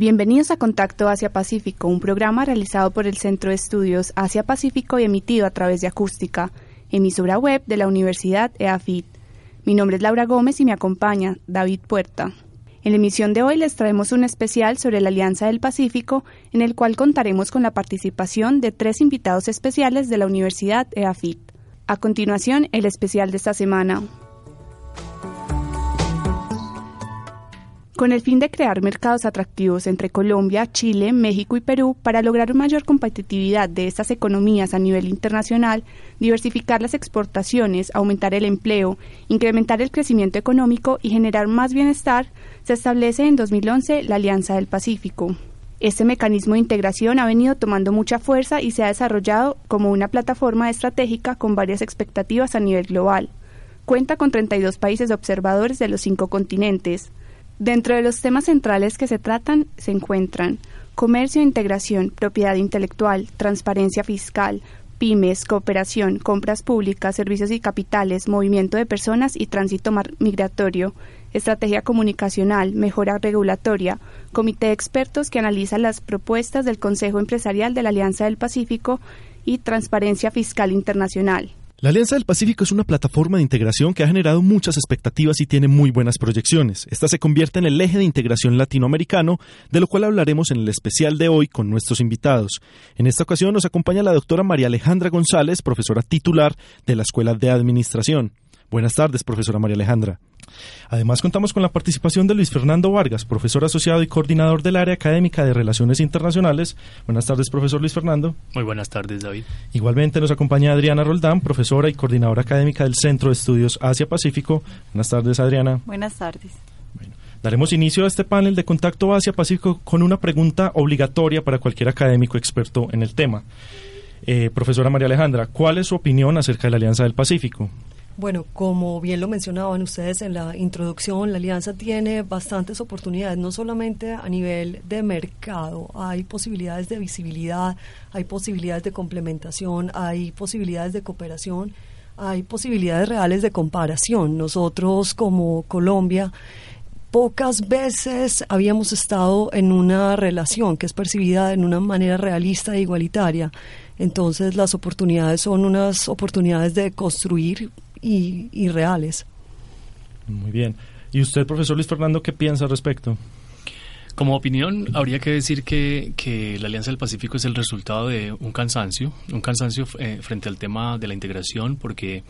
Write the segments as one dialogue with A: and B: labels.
A: Bienvenidos a Contacto Asia Pacífico, un programa realizado por el Centro de Estudios Asia Pacífico y emitido a través de Acústica, emisora web de la Universidad EAFIT. Mi nombre es Laura Gómez y me acompaña David Puerta. En la emisión de hoy les traemos un especial sobre la Alianza del Pacífico, en el cual contaremos con la participación de tres invitados especiales de la Universidad EAFIT. A continuación, el especial de esta semana. Con el fin de crear mercados atractivos entre Colombia, Chile, México y Perú para lograr mayor competitividad de estas economías a nivel internacional, diversificar las exportaciones, aumentar el empleo, incrementar el crecimiento económico y generar más bienestar, se establece en 2011 la Alianza del Pacífico. Este mecanismo de integración ha venido tomando mucha fuerza y se ha desarrollado como una plataforma estratégica con varias expectativas a nivel global. Cuenta con 32 países observadores de los cinco continentes, Dentro de los temas centrales que se tratan se encuentran comercio e integración, propiedad intelectual, transparencia fiscal, pymes, cooperación, compras públicas, servicios y capitales, movimiento de personas y tránsito migratorio, estrategia comunicacional, mejora regulatoria, comité de expertos que analiza las propuestas del Consejo Empresarial de la Alianza del Pacífico y transparencia fiscal internacional.
B: La Alianza del Pacífico es una plataforma de integración que ha generado muchas expectativas y tiene muy buenas proyecciones. Esta se convierte en el eje de integración latinoamericano, de lo cual hablaremos en el especial de hoy con nuestros invitados. En esta ocasión nos acompaña la doctora María Alejandra González, profesora titular de la Escuela de Administración. Buenas tardes, profesora María Alejandra. Además, contamos con la participación de Luis Fernando Vargas, profesor asociado y coordinador del área académica de Relaciones Internacionales. Buenas tardes, profesor Luis Fernando.
C: Muy buenas tardes, David.
B: Igualmente nos acompaña Adriana Roldán, profesora y coordinadora académica del Centro de Estudios Asia-Pacífico. Buenas tardes, Adriana.
D: Buenas tardes.
B: daremos inicio a este panel de contacto Asia-Pacífico con una pregunta obligatoria para cualquier académico experto en el tema. Eh, profesora María Alejandra, ¿cuál es su opinión acerca de la Alianza del Pacífico?
D: Bueno, como bien lo mencionaban ustedes en la introducción, la alianza tiene bastantes oportunidades, no solamente a nivel de mercado, hay posibilidades de visibilidad, hay posibilidades de complementación, hay posibilidades de cooperación, hay posibilidades reales de comparación. Nosotros como Colombia pocas veces habíamos estado en una relación que es percibida en una manera realista e igualitaria. Entonces las oportunidades son unas oportunidades de construir y, reales.
B: Muy bien. ¿Y usted, profesor Luis Fernando, qué piensa al respecto?
C: Como opinión, habría que decir que, que, la Alianza del Pacífico es el resultado de un cansancio, un cansancio eh, frente al tema de la integración, porque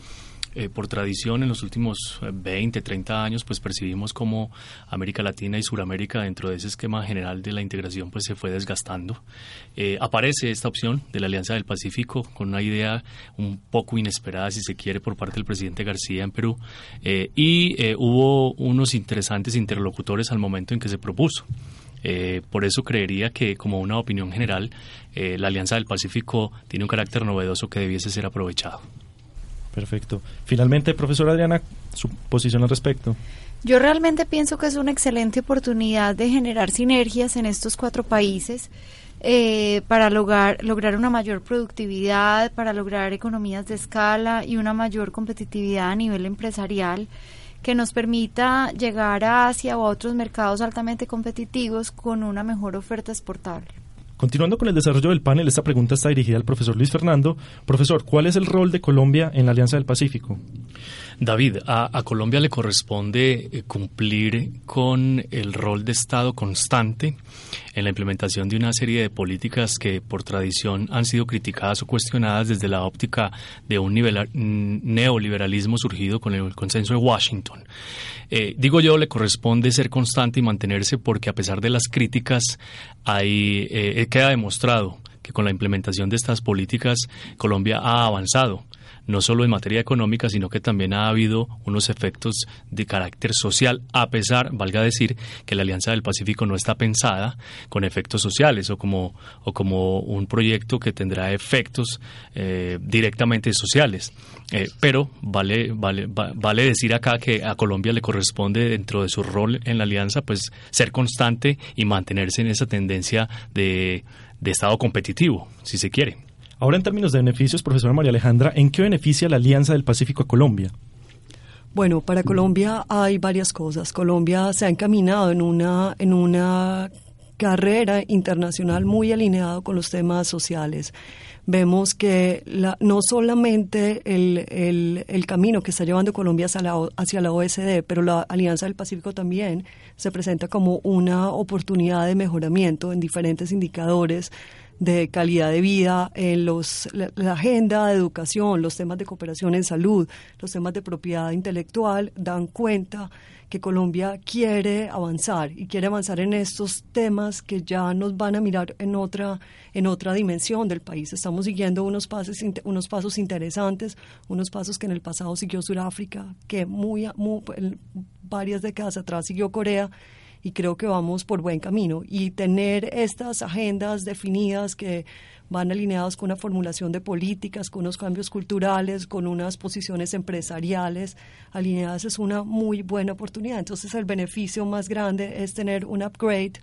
C: eh, por tradición en los últimos 20, eh, 30 años, pues percibimos como América Latina y Suramérica dentro de ese esquema general de la integración pues se fue desgastando. Eh, aparece esta opción de la Alianza del Pacífico con una idea un poco inesperada, si se quiere, por parte del presidente García en Perú y hubo unos interesantes interlocutores al momento en que se propuso. por eso creería que, como una opinión general, la Alianza del Pacífico tiene un carácter novedoso que debiese ser aprovechado.
B: Perfecto. Finalmente, profesora Adriana, su posición al respecto.
E: Yo realmente pienso que es una excelente oportunidad de generar sinergias en estos cuatro países eh, para lograr, lograr una mayor productividad, para lograr economías de escala y una mayor competitividad a nivel empresarial que nos permita llegar a Asia o a otros mercados altamente competitivos con una mejor oferta exportable.
B: Continuando con el desarrollo del panel, esta pregunta está dirigida al profesor Luis Fernando. Profesor, ¿cuál es el rol de Colombia en la Alianza del Pacífico?
C: David, a, Colombia le corresponde eh, cumplir con el rol de Estado constante en la implementación de una serie de políticas que por tradición han sido criticadas o cuestionadas desde la óptica de un neoliberalismo surgido con el consenso de Washington. Eh, digo yo, le corresponde ser constante y mantenerse porque a pesar de las críticas, hay, eh, queda demostrado que con la implementación de estas políticas Colombia ha avanzado no solo en materia económica, sino que también ha habido unos efectos de carácter social, a pesar, valga decir, que la Alianza del Pacífico no está pensada con efectos sociales o como, o como un proyecto que tendrá efectos eh, directamente sociales. Eh, pero vale, vale, vale decir acá que a Colombia le corresponde, dentro de su rol en la Alianza, pues ser constante y mantenerse en esa tendencia de, de Estado competitivo, si se quiere.
B: Ahora, en términos de beneficios, profesora María Alejandra, ¿en qué beneficia la Alianza del Pacífico a Colombia?
D: Bueno, para Colombia hay varias cosas. Colombia se ha encaminado en una, en una carrera internacional muy alineada con los temas sociales. Vemos que la, no solamente el, el, camino que está llevando Colombia hacia la, hacia la OSD, pero la Alianza del Pacífico también se presenta como una oportunidad de mejoramiento en diferentes indicadores de calidad de vida, en los, la, agenda de educación, los temas de cooperación en salud, los temas de propiedad intelectual, dan cuenta que Colombia quiere avanzar y quiere avanzar en estos temas que ya nos van a mirar en otra en otra dimensión del país. Estamos siguiendo unos pasos unos pasos interesantes, unos pasos que en el pasado siguió Sudáfrica, que muy, muy varias décadas atrás siguió Corea y creo que vamos por buen camino. Y tener estas agendas definidas que van alineadas con una formulación de políticas, con unos cambios culturales, con unas posiciones empresariales alineadas es una muy buena oportunidad. Entonces el beneficio más grande es tener un upgrade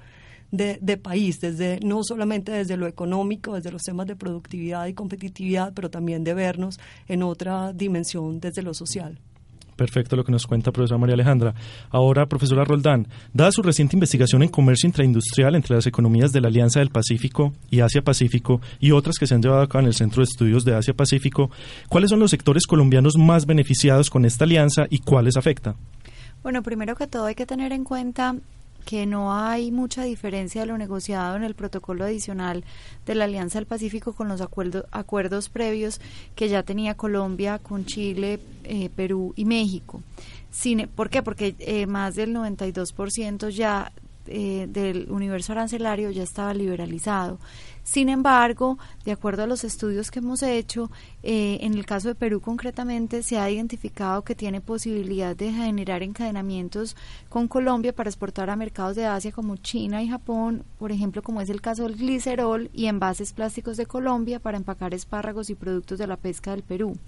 D: de, de, país, desde no solamente desde lo económico, desde los temas de productividad y competitividad, pero también de vernos en otra dimensión desde lo social.
B: Perfecto lo que nos cuenta profesora María Alejandra. Ahora, profesora Roldán, dada su reciente investigación en comercio intraindustrial entre las economías de la Alianza del Pacífico y Asia-Pacífico y otras que se han llevado acá en el Centro de Estudios de Asia-Pacífico, ¿cuáles son los sectores colombianos más beneficiados con esta alianza y cuáles afecta?
E: Bueno, primero que todo hay que tener en cuenta que no hay mucha diferencia de lo negociado en el protocolo adicional de la Alianza del Pacífico con los acuerdos previos que ya tenía Colombia con Chile, eh, Perú y México. ¿Por qué? Porque eh, más del 92% ya eh, del universo arancelario ya estaba liberalizado. Sin embargo, de acuerdo a los estudios que hemos hecho, eh, en el caso de Perú concretamente se ha identificado que tiene posibilidad de generar encadenamientos con Colombia para exportar a mercados de Asia como China y Japón, por ejemplo, como es el caso del glicerol y envases plásticos de Colombia para empacar espárragos y productos de la pesca del Perú.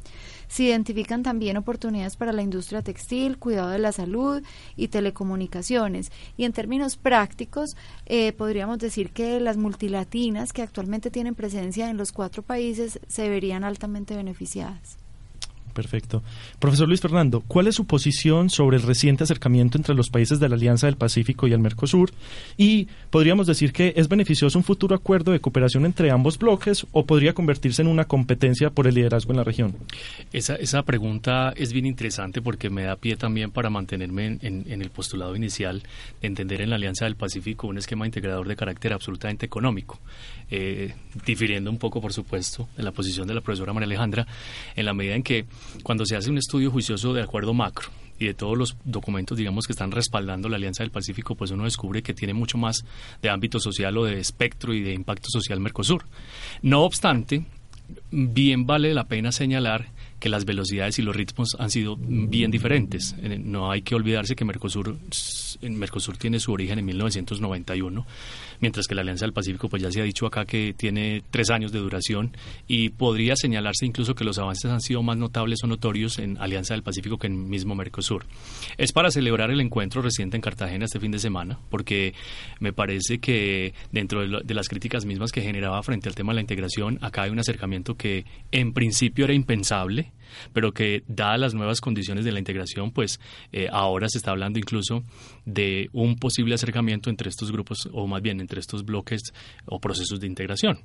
E: Se identifican también oportunidades para la industria textil, cuidado de la salud y telecomunicaciones. Y en términos prácticos, eh, podríamos decir que las multilatinas que actualmente tienen presencia en los cuatro países se verían altamente beneficiadas.
B: Perfecto. Profesor Luis Fernando, ¿cuál es su posición sobre el reciente acercamiento entre los países de la Alianza del Pacífico y el Mercosur? Y podríamos decir que es beneficioso un futuro acuerdo de cooperación entre ambos bloques o podría convertirse en una competencia por el liderazgo en la región.
C: Esa, esa pregunta es bien interesante porque me da pie también para mantenerme en, el postulado inicial de entender en la Alianza del Pacífico un esquema integrador de carácter absolutamente económico, eh, difiriendo un poco, por supuesto, de la posición de la profesora María Alejandra, en la medida en que cuando se hace un estudio juicioso de acuerdo macro y de todos los documentos, digamos, que están respaldando la Alianza del Pacífico, pues uno descubre que tiene mucho más de ámbito social o de espectro y de impacto social Mercosur. No obstante, bien vale la pena señalar que las velocidades y los ritmos han sido bien diferentes. Eh, no hay que olvidarse que Mercosur, Mercosur tiene su origen en 1991 mientras que la Alianza del Pacífico, pues ya se ha dicho acá que tiene tres años de duración y podría señalarse incluso que los avances han sido más notables o notorios en Alianza del Pacífico que en mismo Mercosur. Es para celebrar el encuentro reciente en Cartagena este fin de semana, porque me parece que dentro de, las críticas mismas que generaba frente al tema de la integración, acá hay un acercamiento que en principio era impensable, pero que dadas las nuevas condiciones de la integración, pues eh, ahora se está hablando incluso de un posible acercamiento entre estos grupos, o más bien entre estos bloques o procesos de integración.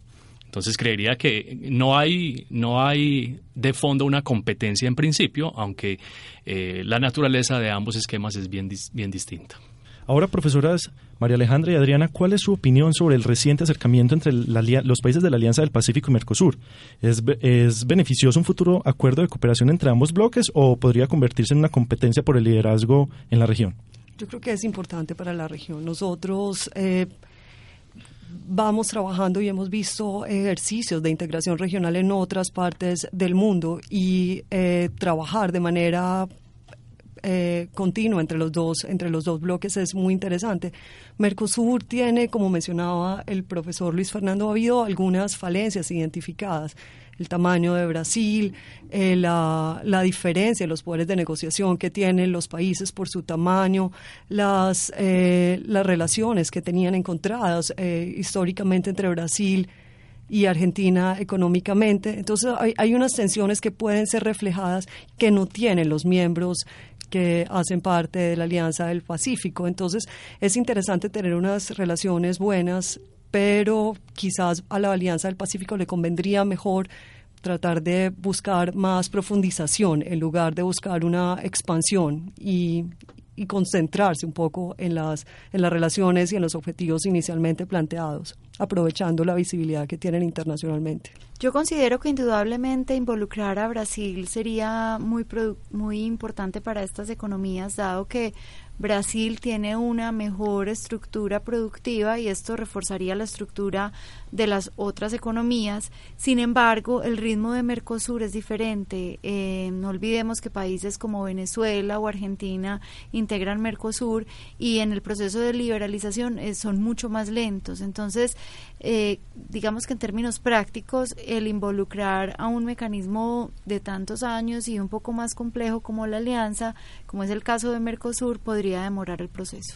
C: Entonces creería que no hay, no hay de fondo una competencia en principio, aunque eh, la naturaleza de ambos esquemas es bien, bien distinta.
B: Ahora, profesoras María Alejandra y Adriana, ¿cuál es su opinión sobre el reciente acercamiento entre los países de la Alianza del Pacífico y Mercosur? ¿Es, ¿Es, beneficioso un futuro acuerdo de cooperación entre ambos bloques o podría convertirse en una competencia por el liderazgo en la región?
D: Yo creo que es importante para la región. Nosotros eh, vamos trabajando y hemos visto ejercicios de integración regional en otras partes del mundo y eh, trabajar de manera eh, continuo entre los dos entre los dos bloques es muy interesante. Mercosur tiene, como mencionaba el profesor Luis Fernando, ha habido algunas falencias identificadas. El tamaño de Brasil, eh, la, la, diferencia en los poderes de negociación que tienen los países por su tamaño, las, eh, las relaciones que tenían encontradas históricamente entre Brasil y Argentina económicamente. Entonces hay, hay, unas tensiones que pueden ser reflejadas que no tienen los miembros que hacen parte de la Alianza del Pacífico. Entonces, es interesante tener unas relaciones buenas, pero quizás a la Alianza del Pacífico le convendría mejor tratar de buscar más profundización en lugar de buscar una expansión y, y concentrarse un poco en las, en las relaciones y en los objetivos inicialmente planteados, aprovechando la visibilidad que tienen internacionalmente.
E: Yo considero que indudablemente involucrar a Brasil sería muy, muy importante para estas economías, dado que Brasil tiene una mejor estructura productiva y esto reforzaría la estructura de las otras economías. Sin embargo, el ritmo de Mercosur es diferente. Eh, no olvidemos que países como Venezuela o Argentina integran Mercosur y en el proceso de liberalización eh, son mucho más lentos. Entonces, eh, digamos que en términos prácticos, el involucrar a un mecanismo de tantos años y un poco más complejo como la alianza, como es el caso de Mercosur, podría demorar el proceso.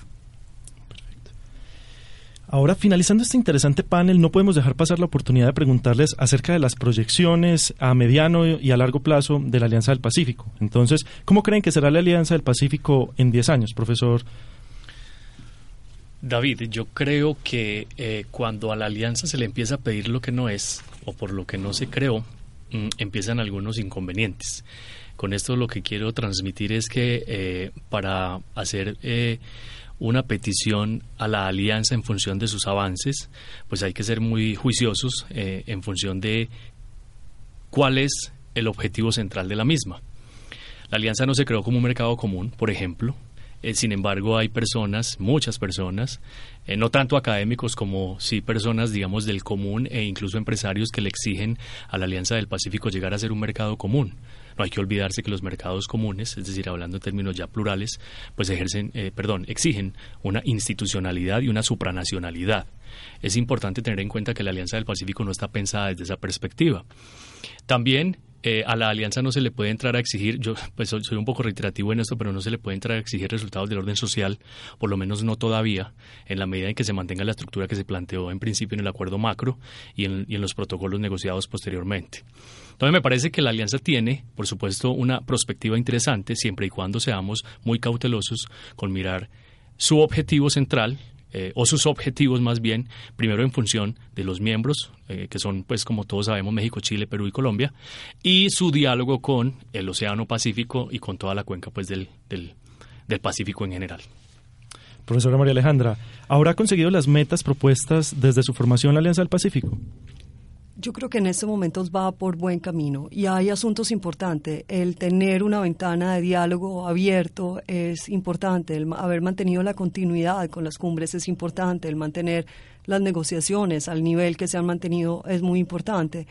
B: Ahora, finalizando este interesante panel, no podemos dejar pasar la oportunidad de preguntarles acerca de las proyecciones a mediano y a largo plazo de la Alianza del Pacífico. Entonces, ¿cómo creen que será la Alianza del Pacífico en 10 años, profesor
C: David, yo creo que eh, cuando a la alianza se le empieza a pedir lo que no es o por lo que no se creó, mm, empiezan algunos inconvenientes. Con esto lo que quiero transmitir es que eh, para hacer eh, una petición a la alianza en función de sus avances, pues hay que ser muy juiciosos en función de cuál es el objetivo central de la misma. La alianza no se creó como un mercado común, por ejemplo, eh, sin embargo, hay personas, muchas personas, eh, no tanto académicos como sí personas, digamos, del común e incluso empresarios que le exigen a la Alianza del Pacífico llegar a ser un mercado común. No hay que olvidarse que los mercados comunes, es decir, hablando en términos ya plurales, pues ejercen, eh, perdón, exigen una institucionalidad y una supranacionalidad. Es importante tener en cuenta que la Alianza del Pacífico no está pensada desde esa perspectiva. También eh, a la alianza no se le puede entrar a exigir, yo pues soy, un poco reiterativo en esto, pero no se le puede entrar a exigir resultados del orden social, por lo menos no todavía, en la medida en que se mantenga la estructura que se planteó en principio en el acuerdo macro y en, y en los protocolos negociados posteriormente. Entonces me parece que la alianza tiene, por supuesto, una perspectiva interesante siempre y cuando seamos muy cautelosos con mirar su objetivo central, eh, o sus objetivos más bien, primero en función de los miembros, eh, que son, pues como todos sabemos, México, Chile, Perú y Colombia, y su diálogo con el Océano Pacífico y con toda la cuenca pues del, del, del Pacífico en general.
B: Profesora María Alejandra, ¿habrá conseguido las metas propuestas desde su formación la Alianza del Pacífico?
D: Yo creo que en este momento va por buen camino y hay asuntos importantes. El tener una ventana de diálogo abierto es importante, el haber mantenido la continuidad con las cumbres es importante, el mantener las negociaciones al nivel que se han mantenido es muy importante.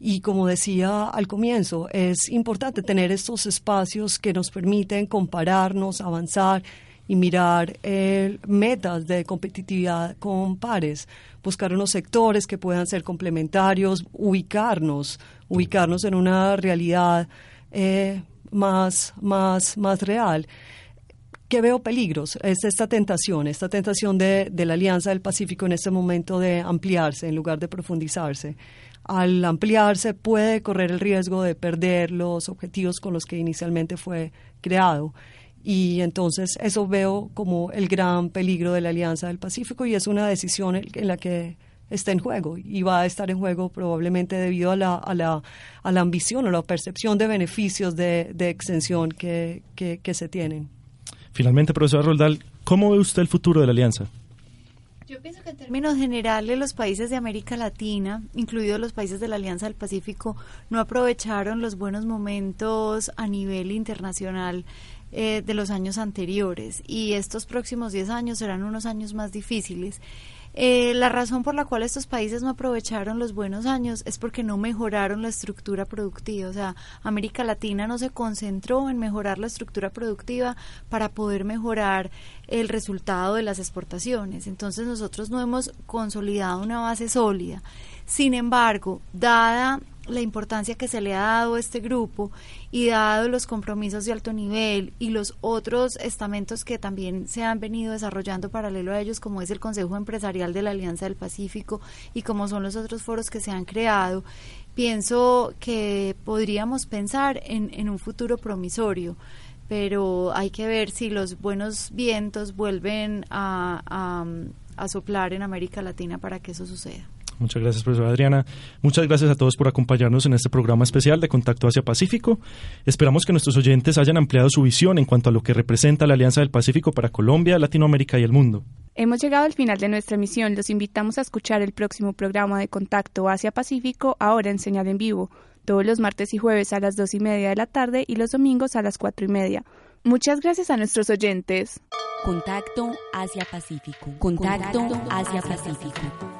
D: Y como decía al comienzo, es importante tener estos espacios que nos permiten compararnos, avanzar y mirar eh, metas de competitividad con pares, buscar unos sectores que puedan ser complementarios, ubicarnos, ubicarnos en una realidad eh, más, más, más real. ¿Qué veo peligros? Es esta tentación, esta tentación de, de la Alianza del Pacífico en este momento de ampliarse en lugar de profundizarse al ampliarse puede correr el riesgo de perder los objetivos con los que inicialmente fue creado. Y entonces eso veo como el gran peligro de la Alianza del Pacífico y es una decisión en la que está en juego y va a estar en juego probablemente debido a la, a la, a la ambición o la percepción de beneficios de, de extensión que, que, que se tienen.
B: Finalmente, profesor Roldal, ¿cómo ve usted el futuro de la alianza?
E: Yo pienso que en términos generales los países de América Latina, incluidos los países de la Alianza del Pacífico, no aprovecharon los buenos momentos a nivel internacional eh, de los años anteriores y estos próximos 10 años serán unos años más difíciles. Eh, la razón por la cual estos países no aprovecharon los buenos años es porque no mejoraron la estructura productiva. O sea, América Latina no se concentró en mejorar la estructura productiva para poder mejorar el resultado de las exportaciones. Entonces nosotros no hemos consolidado una base sólida. Sin embargo, dada la importancia que se le ha dado a este grupo y dado los compromisos de alto nivel y los otros estamentos que también se han venido desarrollando paralelo a ellos, como es el Consejo Empresarial de la Alianza del Pacífico y como son los otros foros que se han creado, pienso que podríamos pensar en, en un futuro promisorio pero hay que ver si los buenos vientos vuelven a, a, a soplar en América Latina para que eso suceda.
B: Muchas gracias, profesora Adriana. Muchas gracias a todos por acompañarnos en este programa especial de Contacto Asia Pacífico. Esperamos que nuestros oyentes hayan ampliado su visión en cuanto a lo que representa la Alianza del Pacífico para Colombia, Latinoamérica y el mundo.
A: Hemos llegado al final de nuestra emisión. Los invitamos a escuchar el próximo programa de Contacto Asia Pacífico, ahora en señal en vivo, todos los martes y jueves a las dos y media de la tarde y los domingos a las cuatro y media. Muchas gracias a nuestros oyentes.
F: Contacto Asia Pacífico. Contacto Asia Pacífico.